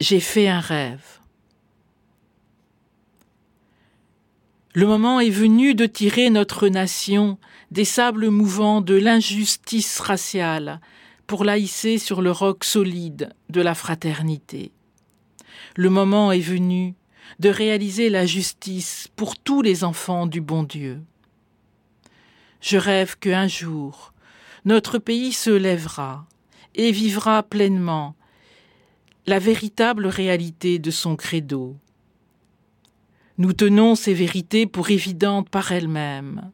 J'ai fait un rêve. Le moment est venu de tirer notre nation des sables mouvants de l'injustice raciale pour la hisser sur le roc solide de la fraternité. Le moment est venu de réaliser la justice pour tous les enfants du bon Dieu. Je rêve qu'un jour, notre pays se lèvera et vivra pleinement la véritable réalité de son credo. Nous tenons ces vérités pour évidentes par elles-mêmes,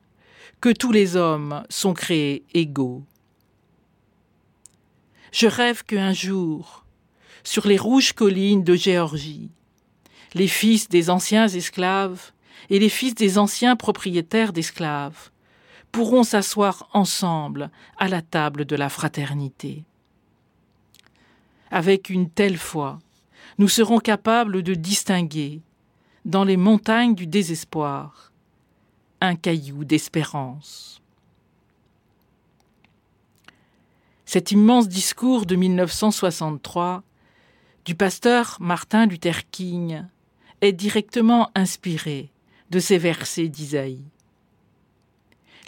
que tous les hommes sont créés égaux. Je rêve qu'un jour, sur les rouges collines de Géorgie, les fils des anciens esclaves et les fils des anciens propriétaires d'esclaves pourront s'asseoir ensemble à la table de la fraternité. Avec une telle foi, nous serons capables de distinguer, dans les montagnes du désespoir, un caillou d'espérance. Cet immense discours de 1963 du pasteur Martin Luther King est directement inspiré de ces versets d'Isaïe.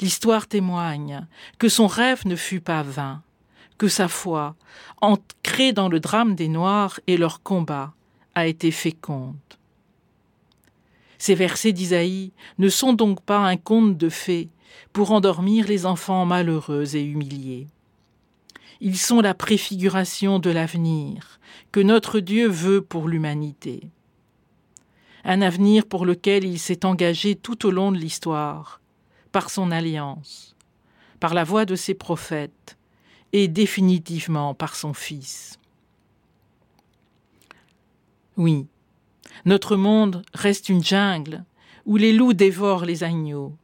L'histoire témoigne que son rêve ne fut pas vain, que sa foi, ancrée dans le drame des Noirs et leur combat, a été féconde. Ces versets d'Isaïe ne sont donc pas un conte de fées pour endormir les enfants malheureux et humiliés. Ils sont la préfiguration de l'avenir que notre Dieu veut pour l'humanité. Un avenir pour lequel il s'est engagé tout au long de l'histoire, par son alliance, par la voix de ses prophètes et définitivement par son Fils. Oui, notre monde reste une jungle où les loups dévorent les agneaux,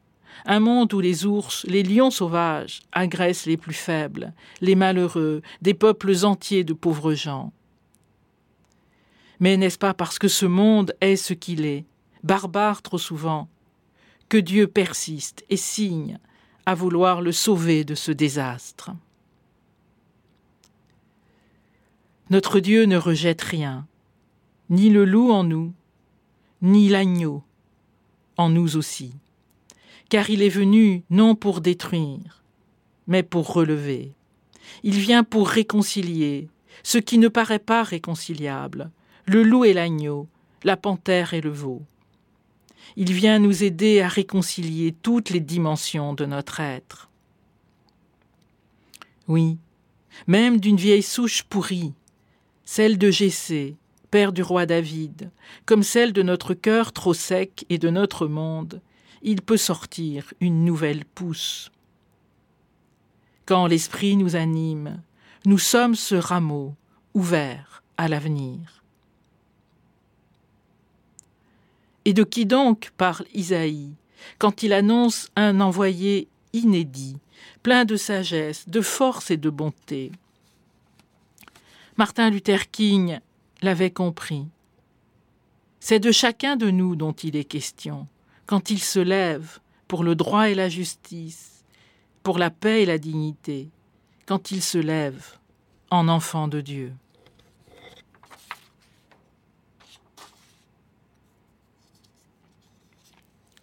un monde où les ours, les lions sauvages agressent les plus faibles, les malheureux, des peuples entiers de pauvres gens. Mais n'est-ce pas parce que ce monde est ce qu'il est, barbare trop souvent, que Dieu persiste et signe à vouloir le sauver de ce désastre? Notre Dieu ne rejette rien, ni le loup en nous, ni l'agneau en nous aussi car il est venu non pour détruire, mais pour relever. Il vient pour réconcilier ce qui ne paraît pas réconciliable, le loup et l'agneau, la panthère et le veau. Il vient nous aider à réconcilier toutes les dimensions de notre être. Oui, même d'une vieille souche pourrie, celle de Jessé, père du roi David, comme celle de notre cœur trop sec et de notre monde, il peut sortir une nouvelle pousse. Quand l'esprit nous anime, nous sommes ce rameau ouvert à l'avenir. Et de qui donc parle Isaïe quand il annonce un envoyé inédit, plein de sagesse, de force et de bonté? Martin Luther King l'avait compris. C'est de chacun de nous dont il est question quand il se lève pour le droit et la justice, pour la paix et la dignité, quand il se lève en enfant de Dieu.